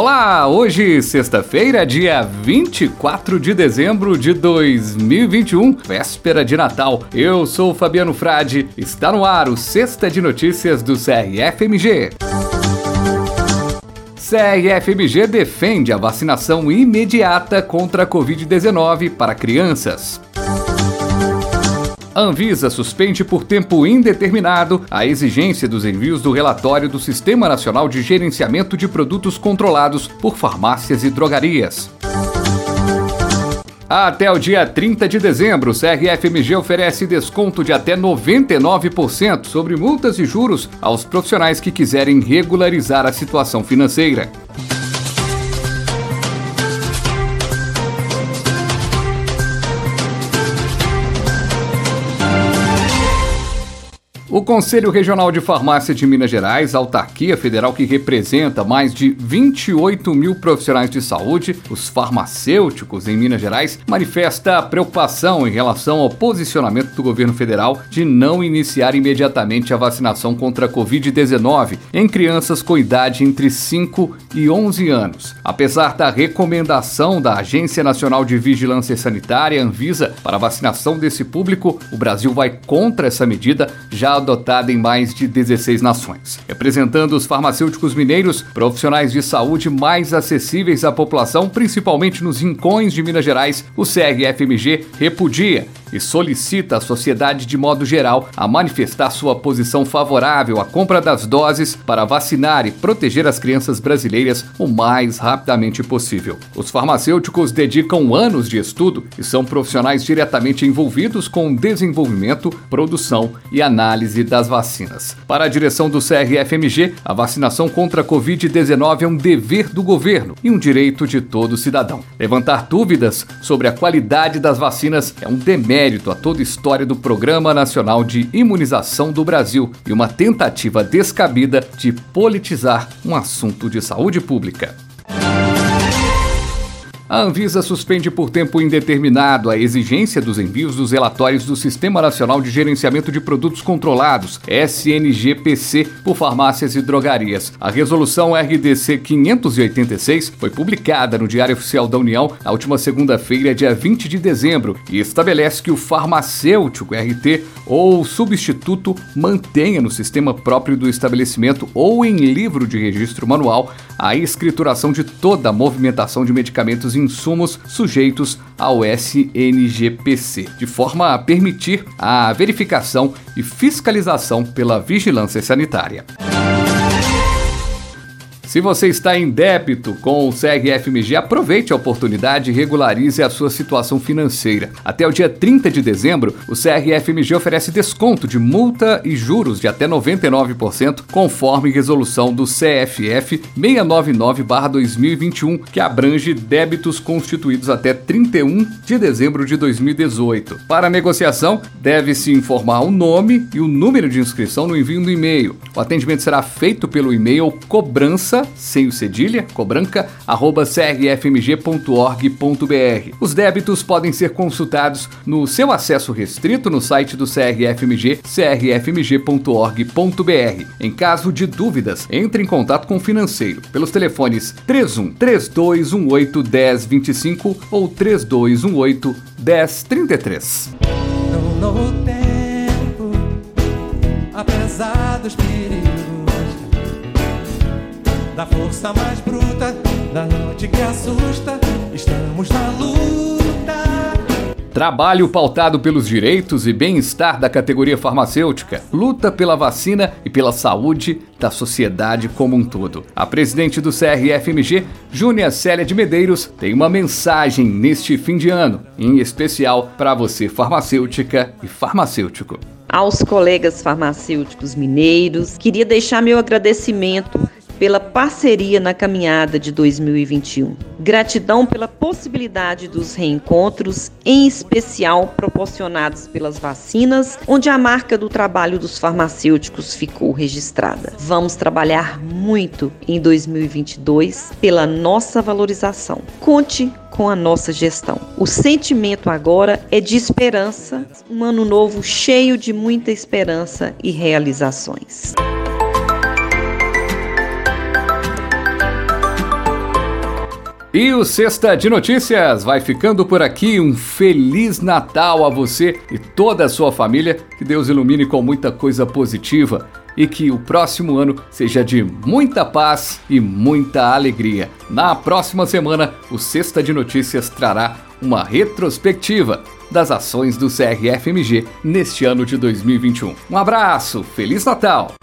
Olá, hoje, sexta-feira, dia 24 de dezembro de 2021, véspera de Natal. Eu sou Fabiano Frade, está no ar o Sexta de Notícias do CRFMG. CRFMG defende a vacinação imediata contra a Covid-19 para crianças. Anvisa suspende por tempo indeterminado a exigência dos envios do relatório do Sistema Nacional de Gerenciamento de Produtos Controlados por farmácias e drogarias. Até o dia 30 de dezembro, o CRFMG oferece desconto de até 99% sobre multas e juros aos profissionais que quiserem regularizar a situação financeira. O Conselho Regional de Farmácia de Minas Gerais, autarquia federal que representa mais de 28 mil profissionais de saúde, os farmacêuticos em Minas Gerais, manifesta preocupação em relação ao posicionamento do governo federal de não iniciar imediatamente a vacinação contra a Covid-19 em crianças com idade entre 5 e 11 anos. Apesar da recomendação da Agência Nacional de Vigilância Sanitária, Anvisa, para a vacinação desse público, o Brasil vai contra essa medida já adotada em mais de 16 nações. Representando os farmacêuticos mineiros, profissionais de saúde mais acessíveis à população, principalmente nos rincões de Minas Gerais, o CRFMG repudia e solicita à sociedade de modo geral a manifestar sua posição favorável à compra das doses para vacinar e proteger as crianças brasileiras o mais rapidamente possível. Os farmacêuticos dedicam anos de estudo e são profissionais diretamente envolvidos com o desenvolvimento, produção e análise das vacinas. Para a direção do CRFMG, a vacinação contra a Covid-19 é um dever do governo e um direito de todo cidadão. Levantar dúvidas sobre a qualidade das vacinas é um demérito mérito a toda a história do Programa Nacional de Imunização do Brasil e uma tentativa descabida de politizar um assunto de saúde pública. A Anvisa suspende por tempo indeterminado a exigência dos envios dos relatórios do Sistema Nacional de Gerenciamento de Produtos Controlados, SNGPC, por farmácias e drogarias. A resolução RDC 586 foi publicada no Diário Oficial da União na última segunda-feira, dia 20 de dezembro, e estabelece que o farmacêutico RT ou substituto mantenha no sistema próprio do estabelecimento ou em livro de registro manual a escrituração de toda a movimentação de medicamentos insumos sujeitos ao SNGPC, de forma a permitir a verificação e fiscalização pela vigilância sanitária. Se você está em débito com o SEG-FMG, aproveite a oportunidade e regularize a sua situação financeira. Até o dia 30 de dezembro, o SEG-FMG oferece desconto de multa e juros de até 99%, conforme resolução do CFF 699-2021, que abrange débitos constituídos até 31 de dezembro de 2018. Para negociação, deve-se informar o nome e o número de inscrição no envio do e-mail. O atendimento será feito pelo e-mail cobrança cobrança, sem o cedilha, cobranca, arroba crfmg.org.br. Os débitos podem ser consultados no seu acesso restrito no site do CRFMG, crfmg.org.br. Em caso de dúvidas, entre em contato com o financeiro pelos telefones 31 3218 1025 ou 3218 1033. No, tempo, apesar dos perigos da força mais bruta, da noite que assusta, estamos na luta. Trabalho pautado pelos direitos e bem-estar da categoria farmacêutica, luta pela vacina e pela saúde da sociedade como um todo. A presidente do CRFMG, Júnia Célia de Medeiros, tem uma mensagem neste fim de ano, em especial para você farmacêutica e farmacêutico. Aos colegas farmacêuticos mineiros, queria deixar meu agradecimento pela parceria na caminhada de 2021. Gratidão pela possibilidade dos reencontros, em especial proporcionados pelas vacinas, onde a marca do trabalho dos farmacêuticos ficou registrada. Vamos trabalhar muito em 2022 pela nossa valorização. Conte com a nossa gestão. O sentimento agora é de esperança, um ano novo cheio de muita esperança e realizações. E o Sexta de Notícias vai ficando por aqui. Um feliz Natal a você e toda a sua família. Que Deus ilumine com muita coisa positiva e que o próximo ano seja de muita paz e muita alegria. Na próxima semana, o Sexta de Notícias trará uma retrospectiva das ações do CRFMG neste ano de 2021. Um abraço, Feliz Natal!